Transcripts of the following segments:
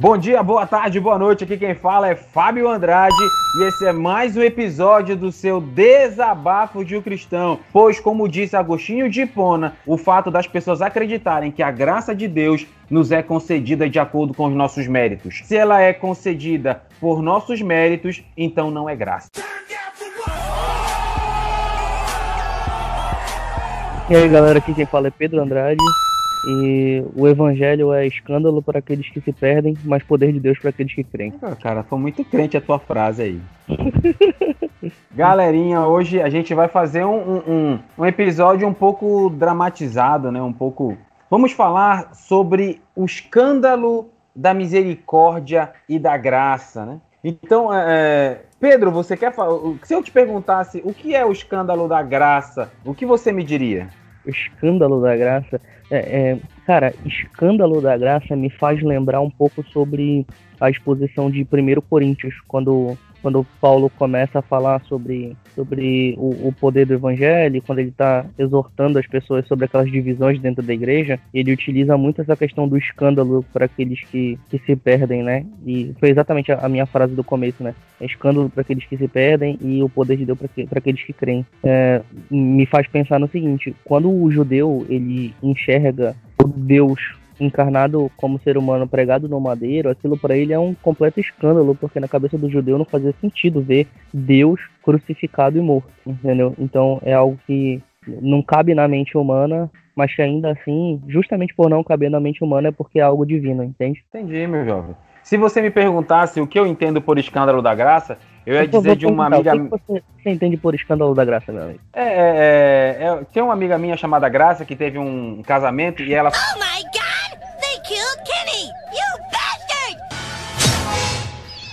Bom dia, boa tarde, boa noite. Aqui quem fala é Fábio Andrade e esse é mais um episódio do seu Desabafo de um Cristão. Pois, como disse Agostinho de Hipona, o fato das pessoas acreditarem que a graça de Deus nos é concedida de acordo com os nossos méritos. Se ela é concedida por nossos méritos, então não é graça. E aí galera, aqui quem fala é Pedro Andrade e o evangelho é escândalo para aqueles que se perdem, mas poder de Deus para aqueles que creem. Ah, cara, foi muito crente a tua frase aí. Galerinha, hoje a gente vai fazer um, um, um, episódio um pouco dramatizado, né? Um pouco. Vamos falar sobre o escândalo da misericórdia e da graça, né? Então, é, é Pedro, você quer falar? Se eu te perguntasse o que é o escândalo da graça, o que você me diria? O escândalo da graça é, é, cara, escândalo da graça me faz lembrar um pouco sobre a exposição de 1 Coríntios, quando quando Paulo começa a falar sobre, sobre o, o poder do evangelho, quando ele está exortando as pessoas sobre aquelas divisões dentro da igreja, ele utiliza muito essa questão do escândalo para aqueles que, que se perdem, né? E foi exatamente a, a minha frase do começo, né? É escândalo para aqueles que se perdem e o poder de Deus para aqueles que creem. É, me faz pensar no seguinte: quando o judeu ele enxerga o Deus encarnado como ser humano pregado no madeiro, aquilo para ele é um completo escândalo, porque na cabeça do judeu não fazia sentido ver Deus crucificado e morto, entendeu? Então é algo que não cabe na mente humana, mas que ainda assim, justamente por não caber na mente humana, é porque é algo divino, entende? Entendi, meu jovem. Se você me perguntasse o que eu entendo por escândalo da graça, eu ia dizer de uma amiga. O que você, você entende por escândalo da graça, meu amigo? É, é, é, é, tem uma amiga minha chamada Graça que teve um casamento e ela. Oh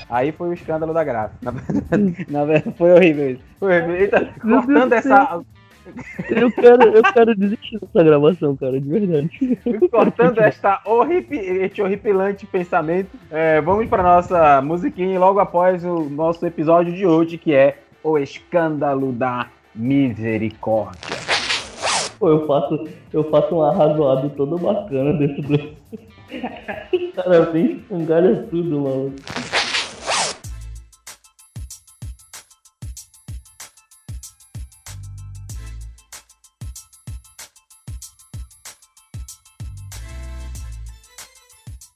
Aí foi o escândalo da graça. Na verdade, na verdade foi horrível isso. Foi horrível. Eita, cortando essa. Eu quero, eu quero desistir dessa gravação, cara, de verdade. Cortando esta horripi, este horripilante pensamento, é, vamos para nossa musiquinha logo após o nosso episódio de hoje, que é o escândalo da misericórdia. Pô, eu faço, eu faço um arrazoado todo bacana dentro do. cara vem escangalha tudo, mano.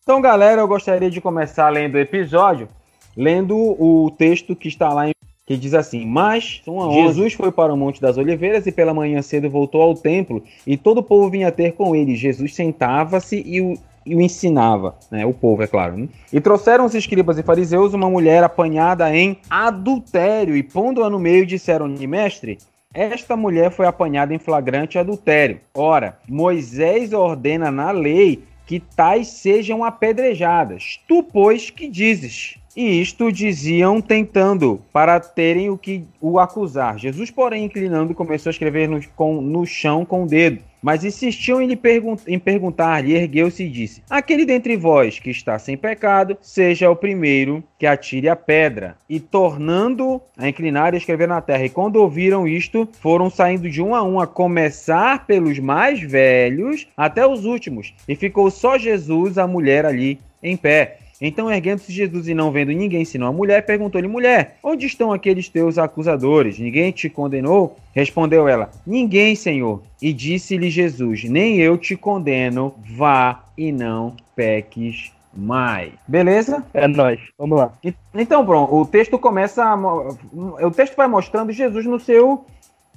Então, galera, eu gostaria de começar lendo o episódio, lendo o texto que está lá em que diz assim: Mas Jesus foi para o Monte das Oliveiras e pela manhã cedo voltou ao templo, e todo o povo vinha ter com ele. Jesus sentava-se e o, e o ensinava, né? O povo, é claro. Né? E trouxeram os escribas e fariseus uma mulher apanhada em adultério, e pondo-a no meio, disseram-lhe, mestre. Esta mulher foi apanhada em flagrante adultério. Ora, Moisés ordena na lei que tais sejam apedrejadas. Tu, pois, que dizes? E isto diziam tentando, para terem o que o acusar. Jesus, porém, inclinando, começou a escrever no, com, no chão com o dedo. Mas insistiam em, pergun em perguntar-lhe, ergueu-se e disse: Aquele dentre vós que está sem pecado, seja o primeiro que atire a pedra. E tornando a inclinar e escrever na terra. E quando ouviram isto, foram saindo de um a um, a começar pelos mais velhos até os últimos. E ficou só Jesus, a mulher ali em pé. Então, erguendo-se Jesus e não vendo ninguém senão a mulher, perguntou-lhe: Mulher, onde estão aqueles teus acusadores? Ninguém te condenou? Respondeu ela: Ninguém, Senhor. E disse-lhe Jesus: Nem eu te condeno, vá e não peques mais. Beleza? É nós. Vamos lá. Então, pronto, o texto começa. A, o texto vai mostrando Jesus no seu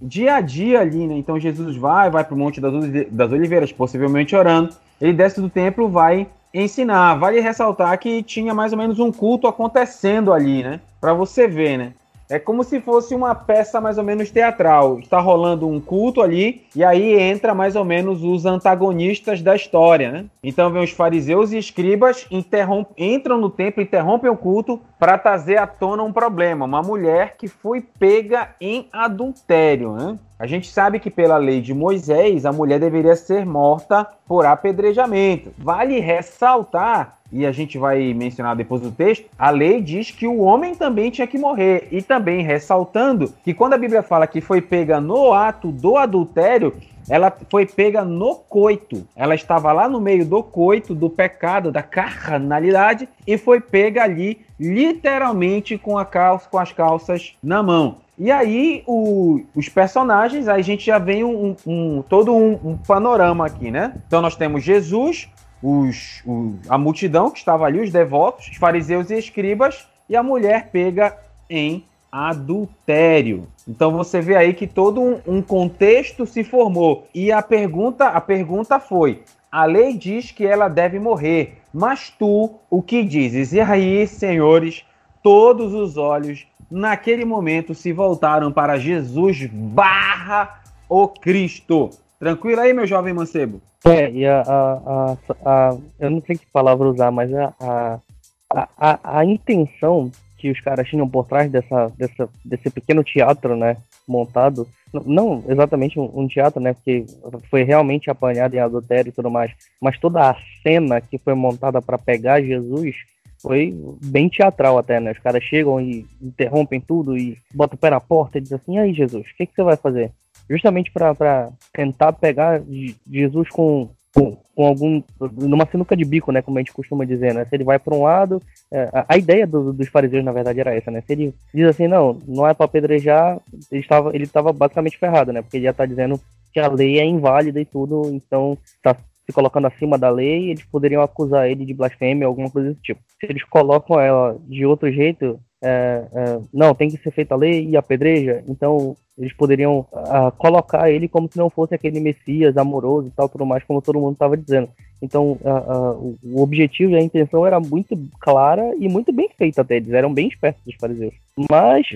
dia a dia ali, né? Então Jesus vai, vai para o Monte das Oliveiras, possivelmente orando. Ele desce do templo, vai ensinar. Vale ressaltar que tinha mais ou menos um culto acontecendo ali, né? Para você ver, né? É como se fosse uma peça mais ou menos teatral. Está rolando um culto ali, e aí entra mais ou menos os antagonistas da história, né? Então vem os fariseus e escribas, entram no templo, interrompem o culto para trazer à tona um problema. Uma mulher que foi pega em adultério, né? A gente sabe que pela lei de Moisés, a mulher deveria ser morta por apedrejamento. Vale ressaltar, e a gente vai mencionar depois do texto, a lei diz que o homem também tinha que morrer. E também ressaltando que quando a Bíblia fala que foi pega no ato do adultério, ela foi pega no coito. Ela estava lá no meio do coito, do pecado, da carnalidade, e foi pega ali, literalmente, com, a calça, com as calças na mão. E aí, o, os personagens, aí a gente já vem um, um todo um, um, panorama aqui, né? Então nós temos Jesus, os, o, a multidão que estava ali, os devotos, os fariseus e escribas, e a mulher pega em adultério. Então você vê aí que todo um, um, contexto se formou. E a pergunta, a pergunta foi: a lei diz que ela deve morrer, mas tu o que dizes? E aí, senhores, todos os olhos naquele momento se voltaram para Jesus barra o Cristo. Tranquilo aí, meu jovem mancebo? É, e a, a, a, a eu não sei que palavra usar, mas a, a, a, a intenção que os caras tinham por trás dessa, dessa, desse pequeno teatro, né, montado, não exatamente um, um, teatro, né, porque foi realmente apanhado em adultério e tudo mais, mas toda a cena que foi montada para pegar Jesus foi bem teatral até, né? Os caras chegam e interrompem tudo e botam o pé na porta e dizem assim: e aí, Jesus, o que, que você vai fazer? Justamente para tentar pegar Jesus com com, com, algum numa sinuca de bico, né, como a gente costuma dizer, né? Se ele vai para um lado, é, a, a, ideia do, dos fariseus na verdade era essa, né? Se ele diz assim, não, não é para apedrejar, ele estava ele estava basicamente ferrado, né? Porque ele já está dizendo que a lei é inválida e tudo, então está se colocando acima da lei, eles poderiam acusar ele de blasfêmia, alguma coisa desse tipo. Se eles colocam ela de outro jeito, é, é, não, tem que ser feita a lei e apedreja, então eles poderiam uh, colocar ele como se não fosse aquele Messias amoroso e tal, tudo mais, como todo mundo estava dizendo. Então, uh, uh, o objetivo e a intenção era muito clara e muito bem feita até. Eles eram bem espertos, os fariseus. Mas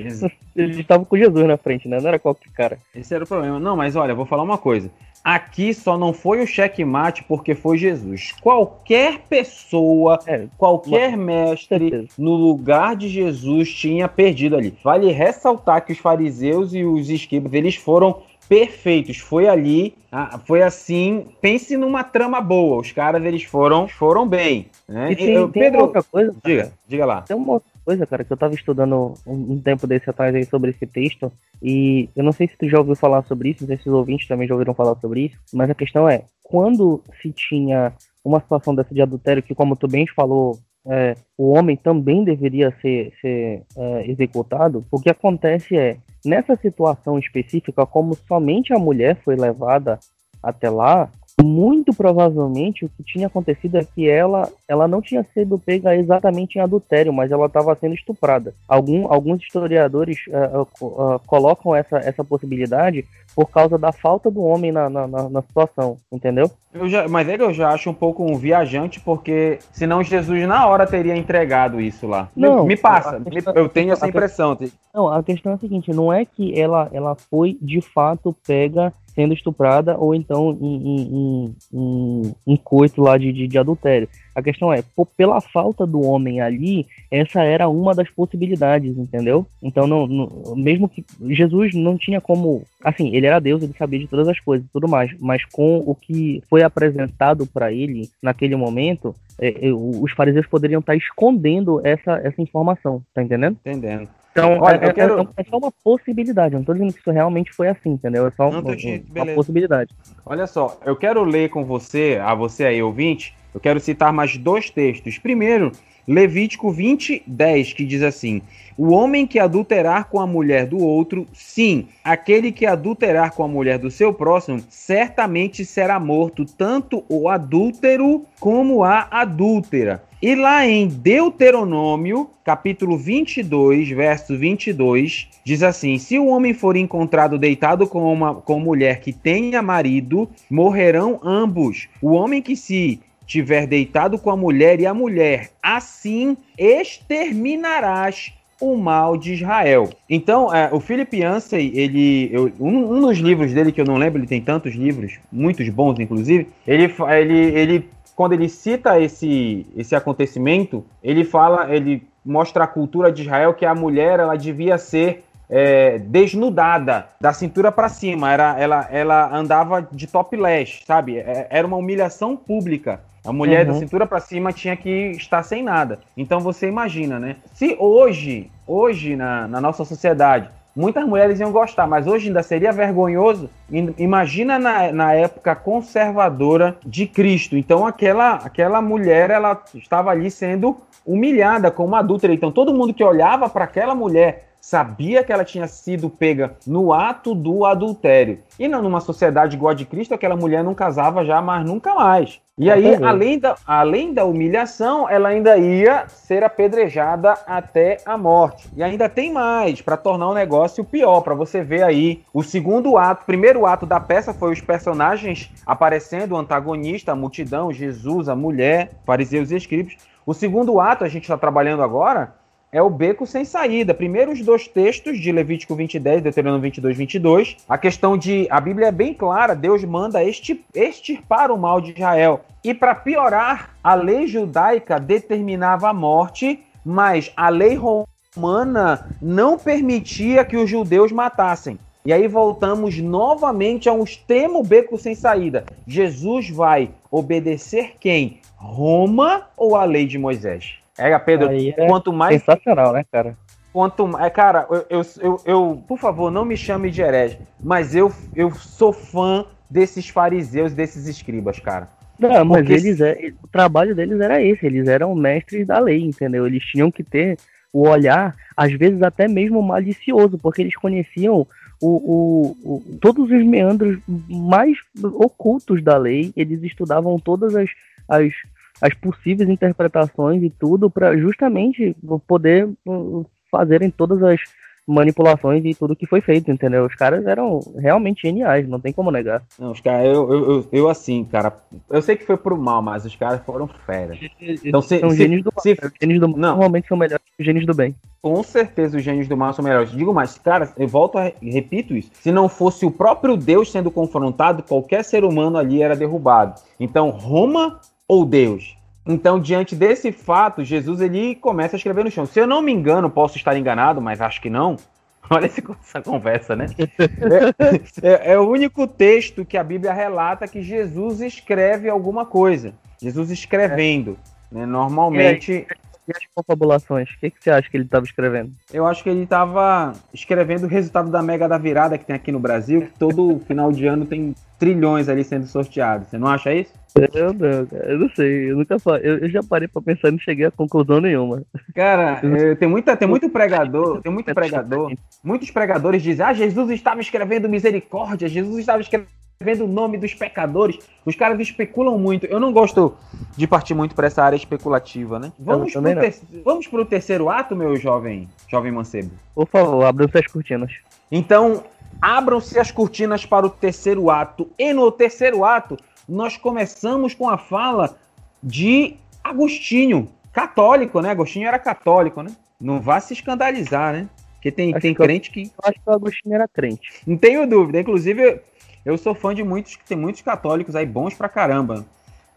eles estavam com Jesus na frente, né? Não era qualquer cara. Esse era o problema. Não, mas olha, vou falar uma coisa. Aqui só não foi o checkmate porque foi Jesus. Qualquer pessoa, é, qualquer mestre no lugar de Jesus tinha perdido ali. Vale ressaltar que os fariseus e os escribas, eles foram perfeitos. Foi ali, ah, foi assim. Pense numa trama boa. Os caras eles foram, foram bem. Né? E tem, eu, tem Pedro, outra coisa. Diga, diga lá. Tem uma outra coisa, cara, que eu tava estudando um, um, tempo desse atrás aí sobre esse texto. E eu não sei se tu já ouviu falar sobre isso, não sei se os ouvintes também já ouviram falar sobre isso. Mas a questão é, quando se tinha uma situação dessa de adultério, que como tu bem falou, é, o homem também deveria ser, ser é, executado, o que acontece é, nessa situação específica, como somente a mulher foi levada até lá, muito provavelmente o que tinha acontecido é que ela, ela não tinha sido pega exatamente em adultério, mas ela estava sendo estuprada. Algum, alguns historiadores uh, uh, uh, colocam essa, essa possibilidade por causa da falta do homem na, na, na situação, entendeu? Eu já, mas ele eu já acho um pouco um viajante, porque senão Jesus na hora teria entregado isso lá. Não, me, passa, questão, eu tenho essa impressão. Não, a questão é a seguinte, não é que ela, ela foi de fato pega sendo estuprada ou então em, em, em, coito lá de, de, de, adultério. A questão é, pô, pela falta do homem ali, essa era uma das possibilidades, entendeu? Então, não, não, mesmo que Jesus não tinha como. Assim, ele era Deus, ele sabia de todas as coisas e tudo mais, mas com o que foi apresentado para ele naquele momento, é, é, os fariseus poderiam estar escondendo essa, essa informação, tá entendendo? Entendendo. Então, Olha, é, é quero... é, é, só uma possibilidade. Eu não tô dizendo que isso realmente foi assim, entendeu? É só não, uma, uma possibilidade. Olha só, eu quero ler com você, a você aí, ouvinte, eu quero citar mais dois textos. Primeiro, Levítico 20, 10, que diz assim: O homem que adulterar com a mulher do outro, sim, aquele que adulterar com a mulher do seu próximo, certamente será morto, tanto o adúltero como a adúltera. E lá em Deuteronômio, capítulo 22, verso 22, diz assim: Se o homem for encontrado deitado com uma com mulher que tenha marido, morrerão ambos. O homem que se tiver deitado com a mulher e a mulher, assim exterminarás o mal de Israel. Então, é, o Philip Yancey, ele, eu, um, um, dos livros dele que eu não lembro, ele tem tantos livros, muitos bons inclusive, ele, ele, ele quando ele cita esse, esse acontecimento, ele fala, ele mostra a cultura de Israel que a mulher ela devia ser é, desnudada da cintura para cima, era, ela, ela andava de topless, sabe? É, era uma humilhação pública. A mulher uhum. da cintura para cima tinha que estar sem nada. Então você imagina, né? Se hoje, hoje na, na nossa sociedade, muitas mulheres iam gostar, mas hoje ainda seria vergonhoso. Imagina na, na época conservadora de Cristo. Então aquela, aquela mulher ela estava ali sendo humilhada como adúltera. Então todo mundo que olhava para aquela mulher sabia que ela tinha sido pega no ato do adultério. E não numa sociedade igual a de Cristo, aquela mulher não casava já, mas nunca mais. E aí, além da, além da humilhação, ela ainda ia ser apedrejada até a morte. E ainda tem mais, para tornar o negócio pior, para você ver aí o segundo ato. O primeiro ato da peça foi os personagens aparecendo, o antagonista, a multidão, Jesus, a mulher, fariseus e escribas. O segundo ato, a gente está trabalhando agora, é o beco sem saída. Primeiro os dois textos de Levítico 20 e 10, Deuteronômio 22, 22. A questão de... A Bíblia é bem clara, Deus manda extirpar o mal de Israel. E para piorar, a lei judaica determinava a morte, mas a lei romana não permitia que os judeus matassem. E aí voltamos novamente a um extremo beco sem saída. Jesus vai obedecer quem? Roma ou a lei de Moisés? É, Pedro, é quanto mais. Sensacional, né, cara? Quanto é, cara, eu, eu, eu, eu, por favor, não me chame de herege, mas eu, eu sou fã desses fariseus, desses escribas, cara. Não, mas Porque... eles é, o trabalho deles era esse, eles eram mestres da lei, entendeu? Eles tinham que ter o olhar, às vezes até mesmo malicioso, porque eles conheciam o, o, o, todos os meandros mais ocultos da lei, eles estudavam todas as, as as possíveis interpretações e tudo para justamente poder uh, fazerem todas as manipulações e tudo que foi feito, entendeu? Os caras eram realmente geniais, não tem como negar. Não, os caras, eu, eu, eu, eu, assim, cara, eu sei que foi pro mal, mas os caras foram fera. Então, se, são se, gênios do mal. Se, gênios do mal não. normalmente são melhores que os gênios do bem. Com certeza os gênios do mal são melhores. Digo mais, cara, eu volto a repito isso. Se não fosse o próprio Deus sendo confrontado, qualquer ser humano ali era derrubado. Então, Roma ou Deus? Então, diante desse fato, Jesus ele começa a escrever no chão. Se eu não me engano, posso estar enganado, mas acho que não. Olha essa conversa, né? É, é, é, o único texto que a Bíblia relata que Jesus escreve alguma coisa. Jesus escrevendo. Né? Normalmente. E as confabulações? O que, que você acha que ele estava escrevendo? Eu acho que ele estava escrevendo o resultado da Mega da Virada que tem aqui no Brasil, que todo final de ano tem trilhões ali sendo sorteados. Você não acha isso? Eu não, cara, eu não sei, eu nunca eu, eu já parei pra pensar e não cheguei a conclusão nenhuma. Cara, é, tem, muita, tem muito pregador, tem muito pregador, muitos pregadores dizem, ah, Jesus estava escrevendo misericórdia, Jesus estava escrevendo o nome dos pecadores. Os caras especulam muito. Eu não gosto de partir muito para essa área especulativa, né? Vamos pro, ter... Vamos pro terceiro ato, meu jovem, jovem mancebo. Por favor, abra as cortinas. Então, abram-se as cortinas para o terceiro ato. E no terceiro ato, nós começamos com a fala de Agostinho, católico, né? Agostinho era católico, né? Não vá se escandalizar, né? Porque tem, tem que crente que. Eu acho que o Agostinho era crente. Não tenho dúvida. Inclusive, eu sou fã de muitos, tem muitos católicos aí bons pra caramba.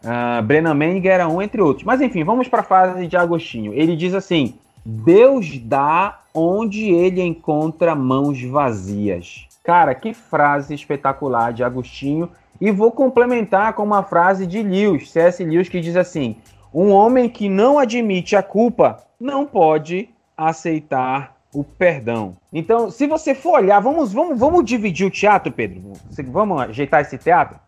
Uh, Brennan Manning era um, entre outros. Mas enfim, vamos para a fase de Agostinho. Ele diz assim: Deus dá onde ele encontra mãos vazias. Cara, que frase espetacular de Agostinho. E vou complementar com uma frase de Lewis, C.S. Lewis, que diz assim: Um homem que não admite a culpa não pode aceitar o perdão. Então, se você for olhar, vamos, vamos, vamos dividir o teatro, Pedro. Vamos ajeitar esse teatro?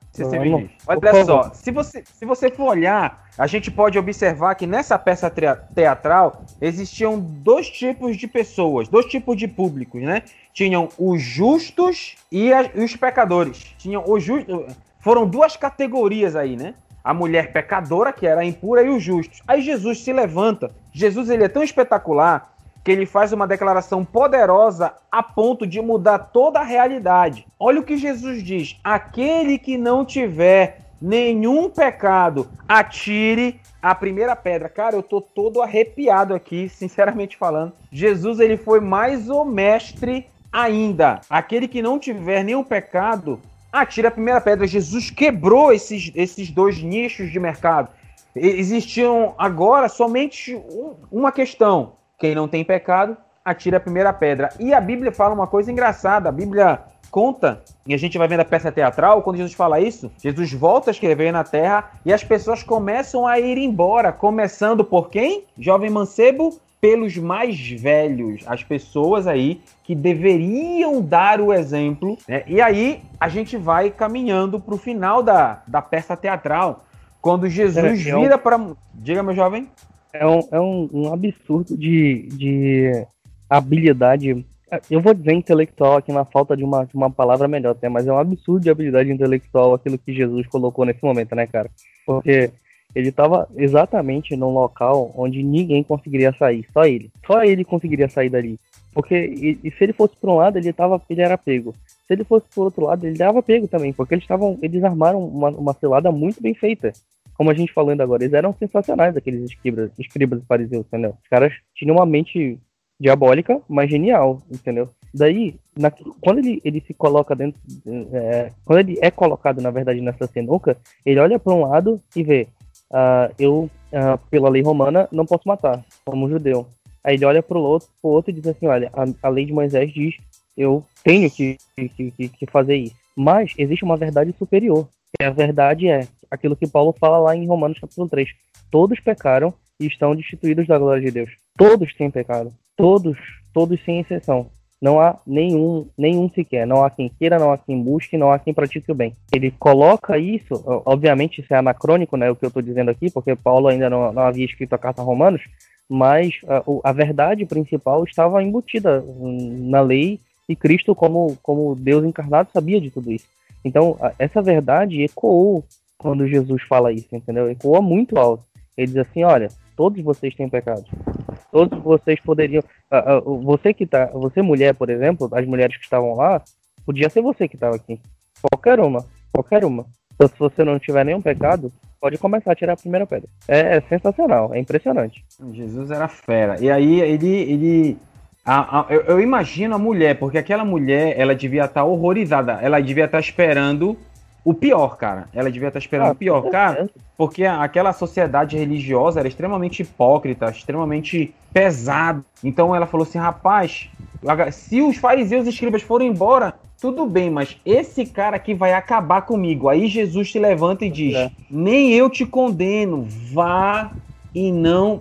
Olha só, se você, se você for olhar, a gente pode observar que nessa peça teatral existiam dois tipos de pessoas, dois tipos de públicos, né? Tinham os justos e, a, e os pecadores. Tinham os justos. Foram duas categorias aí, né? A mulher pecadora, que era impura, e os justos. Aí Jesus se levanta. Jesus ele é tão espetacular que ele faz uma declaração poderosa a ponto de mudar toda a realidade. Olha o que Jesus diz: aquele que não tiver nenhum pecado, atire a primeira pedra. Cara, eu tô todo arrepiado aqui, sinceramente falando. Jesus ele foi mais o mestre ainda. Aquele que não tiver nenhum pecado, atire a primeira pedra. Jesus quebrou esses, esses dois nichos de mercado. Existiam agora somente uma questão quem não tem pecado, atira a primeira pedra. E a Bíblia fala uma coisa engraçada. A Bíblia conta, e a gente vai vendo a peça teatral, quando Jesus fala isso, Jesus volta a escrever na terra e as pessoas começam a ir embora, começando por quem? Jovem mancebo, pelos mais velhos, as pessoas aí que deveriam dar o exemplo. Né? E aí a gente vai caminhando para o final da, da peça teatral, quando Jesus vira para. Diga, meu jovem. É um, é um, um absurdo de, de habilidade. Eu vou dizer intelectual aqui na falta de uma, de uma palavra melhor até, mas é um absurdo de habilidade intelectual aquilo que Jesus colocou nesse momento, né, cara? Porque ele estava exatamente num local onde ninguém conseguiria sair, só ele. Só ele conseguiria sair dali. Porque e, e se ele fosse para um lado, ele tava, ele era pego. Se ele fosse para outro lado, ele dava pego também, porque eles estavam, eles armaram uma, uma cilada muito bem feita. Como a gente falando agora, eles eram sensacionais aqueles escribas, escribas fariseus, entendeu? Os caras tinham uma mente diabólica, mas genial, entendeu? Daí, na, quando ele, ele se coloca dentro. É, quando ele é colocado, na verdade, nessa sinuca, ele olha para um lado e vê uh, eu, uh, pela lei romana, não posso matar, como judeu. Aí ele olha para o outro, pro outro e diz assim, olha, a, a lei de Moisés diz, eu tenho que, que, que, que fazer isso. Mas existe uma verdade superior. E a verdade é aquilo que Paulo fala lá em Romanos capítulo 3. Todos pecaram e estão destituídos da glória de Deus. Todos têm pecado. Todos, todos sem exceção. Não há nenhum, nenhum sequer. Não há quem queira, não há quem busque, não há quem pratique o bem. Ele coloca isso, obviamente isso é anacrônico, né, o que eu estou dizendo aqui, porque Paulo ainda não, não havia escrito a carta a Romanos, mas a, a verdade principal estava embutida na lei e Cristo, como, como Deus encarnado, sabia de tudo isso. Então, essa verdade ecoou quando Jesus fala isso, entendeu? Ecoa muito alto. Ele diz assim: olha, todos vocês têm pecado. Todos vocês poderiam. Uh, uh, você que tá. Você, mulher, por exemplo, as mulheres que estavam lá, podia ser você que estava aqui. Qualquer uma. Qualquer uma. Então, se você não tiver nenhum pecado, pode começar a tirar a primeira pedra. É, é sensacional, é impressionante. Jesus era fera. E aí ele. ele... A, a, eu, eu, imagino a mulher, porque aquela mulher, ela devia estar tá horrorizada, ela devia estar tá esperando o pior, cara. Ela devia estar esperando ah, o pior, cara, porque aquela sociedade religiosa era extremamente hipócrita, extremamente pesada. Então ela falou assim: rapaz, se os fariseus e escribas forem embora, tudo bem, mas esse cara aqui vai acabar comigo. Aí Jesus te levanta e diz: é. nem eu te condeno, vá e não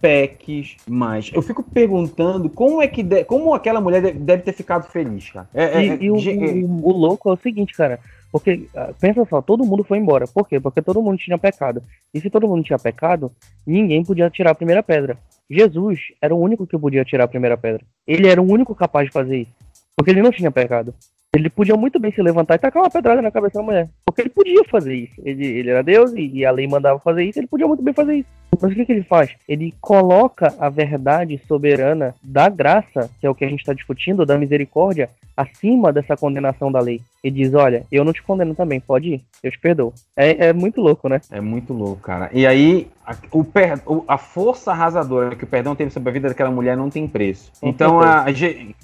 peques mais. Eu fico perguntando como é que de, como aquela mulher deve ter ficado feliz, cara. É, e, é, e o, o, o, louco é o seguinte, cara. Porque, ah, pensa só, todo mundo foi embora. Por quê? Porque todo mundo tinha pecado. E se todo mundo tinha pecado, ninguém podia tirar a primeira pedra. Jesus era o único que podia tirar a primeira pedra. Ele era o único capaz de fazer isso. Porque ele não tinha pecado. Ele podia muito bem se levantar e tacar uma pedrada na cabeça da mulher. Porque ele podia fazer isso. Ele, ele era Deus e, e, a lei mandava fazer isso, ele podia muito bem fazer isso. Mas o que, que ele faz? Ele coloca a verdade soberana da graça, que é o que a gente está discutindo, da misericórdia, acima dessa condenação da lei. E diz: Olha, eu não te condeno também, pode ir, eu te perdoo. É, é muito louco, né? É muito louco, cara. E aí, a, o per, a força arrasadora que o perdão teve sobre a vida daquela mulher não tem preço. Com então, a, a,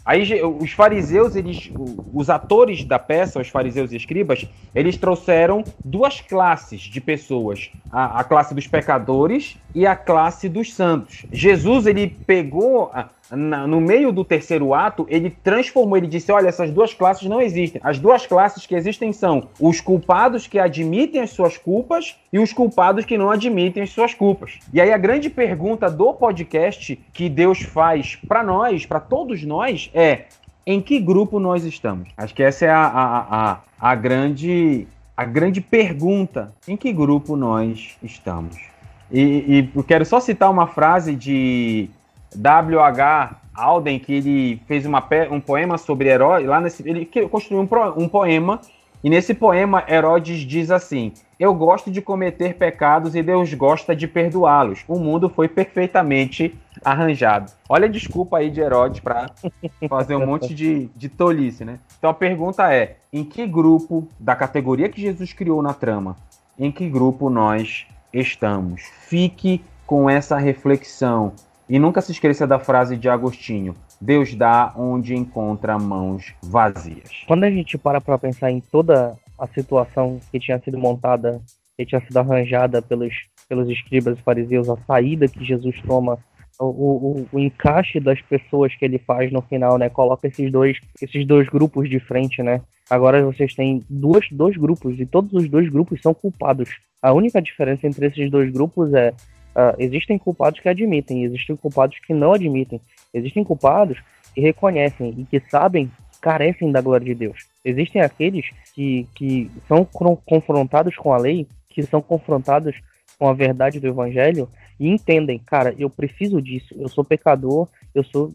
aí os fariseus, eles, os atores da peça, os fariseus e escribas, eles trouxeram duas classes de pessoas: a, a classe dos pecadores e a classe dos santos. Jesus, ele pegou na, no meio do terceiro ato, ele transformou, ele disse: olha, essas duas classes não existem. As duas classes que existem são os culpados que admitem as suas culpas e os culpados que não admitem as suas culpas. E aí a grande pergunta do podcast que Deus faz para nós, para todos nós, é: em que grupo nós estamos? Acho que essa é a, a, a, a grande. A grande pergunta, em que grupo nós estamos? E, e eu quero só citar uma frase de W.H. Alden, que ele fez uma, um poema sobre Herodes, lá nesse, ele construiu um, um poema, e nesse poema Herodes diz assim: Eu gosto de cometer pecados e Deus gosta de perdoá-los. O mundo foi perfeitamente arranjado. Olha a desculpa aí de Herodes para fazer um monte de, de tolice, né? Então a pergunta é: em que grupo da categoria que Jesus criou na trama, em que grupo nós estamos? Fique com essa reflexão e nunca se esqueça da frase de Agostinho: Deus dá onde encontra mãos vazias. Quando a gente para para pensar em toda a situação que tinha sido montada, que tinha sido arranjada pelos, pelos escribas e fariseus, a saída que Jesus toma o, o, o, encaixe das pessoas que ele faz no final, né? Coloca esses dois, esses dois grupos de frente, né? Agora vocês têm duas, dois grupos e todos os dois grupos são culpados. A única diferença entre esses dois grupos é Uh, existem culpados que admitem, existem culpados que não admitem, existem culpados que reconhecem e que sabem carecem da glória de Deus. Existem aqueles que, que são confrontados com a lei, que são confrontados com a verdade do evangelho e entendem, cara, eu preciso disso, eu sou pecador, eu sou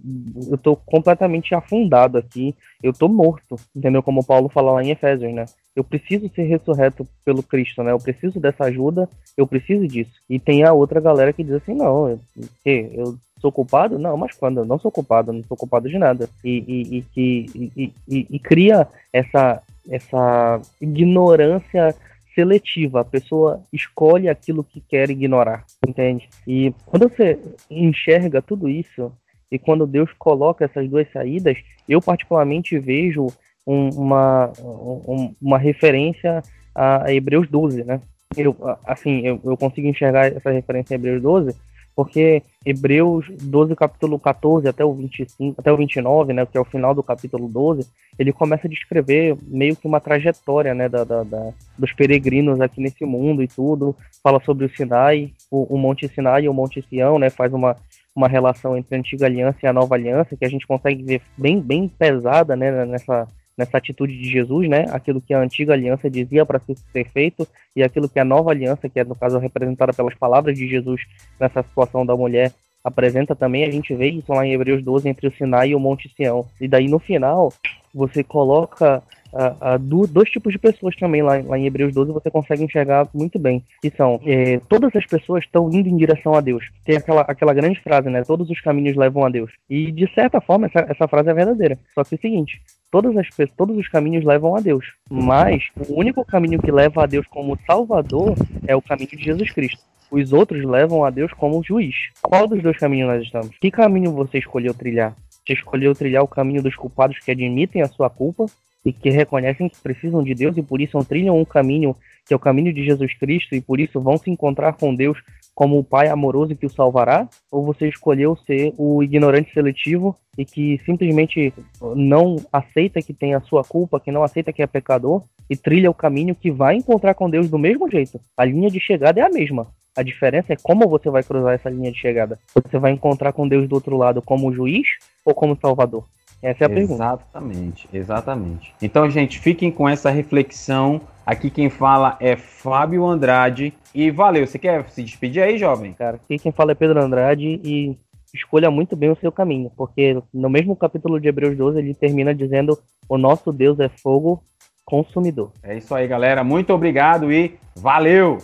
eu tô completamente afundado aqui, eu tô morto, entendeu? Como Paulo fala lá em Efésios, né? Eu preciso ser ressurreto pelo Cristo, né? Eu preciso dessa ajuda, eu preciso disso. E tem a outra galera que diz assim, não, eu, eu sou culpado? Não, mas quando? Eu não sou culpado, não sou culpado de nada. E, e, e, e, e, e cria essa, essa ignorância seletiva. A pessoa escolhe aquilo que quer ignorar, entende? E quando você enxerga tudo isso, e quando Deus coloca essas duas saídas, eu particularmente vejo um, uma, um, uma referência a Hebreus 12, né? Eu, assim, eu, eu consigo enxergar essa referência a Hebreus 12 porque Hebreus 12, capítulo 14 até o 25, até o 29, né, que é o final do capítulo 12, ele começa a descrever meio que uma trajetória, né, da, da, da dos peregrinos aqui nesse mundo e tudo, fala sobre o Sinai, o, o Monte Sinai e o Monte Sião, né, faz uma, uma relação entre a antiga aliança e a nova aliança, que a gente consegue ver bem, bem pesada, né, nessa nessa atitude de Jesus, né? Aquilo que a antiga aliança dizia para ser feito e aquilo que a nova aliança, que é no caso representada pelas palavras de Jesus nessa situação da mulher, apresenta também. A gente vê isso lá em Hebreus 12 entre o Sinai e o Monte Sião. E daí no final você coloca a, do, dois tipos de pessoas também lá, lá, em Hebreus 12 você consegue enxergar muito bem, que são é, todas as pessoas estão indo em direção a Deus. Tem aquela, aquela grande frase, né? Todos os caminhos levam a Deus. E de certa forma essa, essa frase é verdadeira. Só que é o seguinte, todas as todos os caminhos levam a Deus, mas o único caminho que leva a Deus como Salvador é o caminho de Jesus Cristo. Os outros levam a Deus como juiz. Qual dos dois caminhos nós estamos? Que caminho você escolheu trilhar? Você escolheu trilhar o caminho dos culpados que admitem a sua culpa e que reconhecem que precisam de Deus e por isso trilham um caminho que é o caminho de Jesus Cristo e por isso vão se encontrar com Deus como o Pai amoroso que o salvará? Ou você escolheu ser o ignorante seletivo e que simplesmente não aceita que tem a sua culpa, que não aceita que é pecador e trilha o caminho que vai encontrar com Deus do mesmo jeito? A linha de chegada é a mesma. A diferença é como você vai cruzar essa linha de chegada. Você vai encontrar com Deus do outro lado como juiz ou como salvador? Essa é a exatamente, pergunta. Exatamente, exatamente. Então, gente, fiquem com essa reflexão. Aqui quem fala é Fábio Andrade. E valeu. Você quer se despedir aí, jovem? Cara, aqui quem fala é Pedro Andrade e escolha muito bem o seu caminho, porque no mesmo capítulo de Hebreus 12 ele termina dizendo: O nosso Deus é fogo consumidor. É isso aí, galera. Muito obrigado e valeu!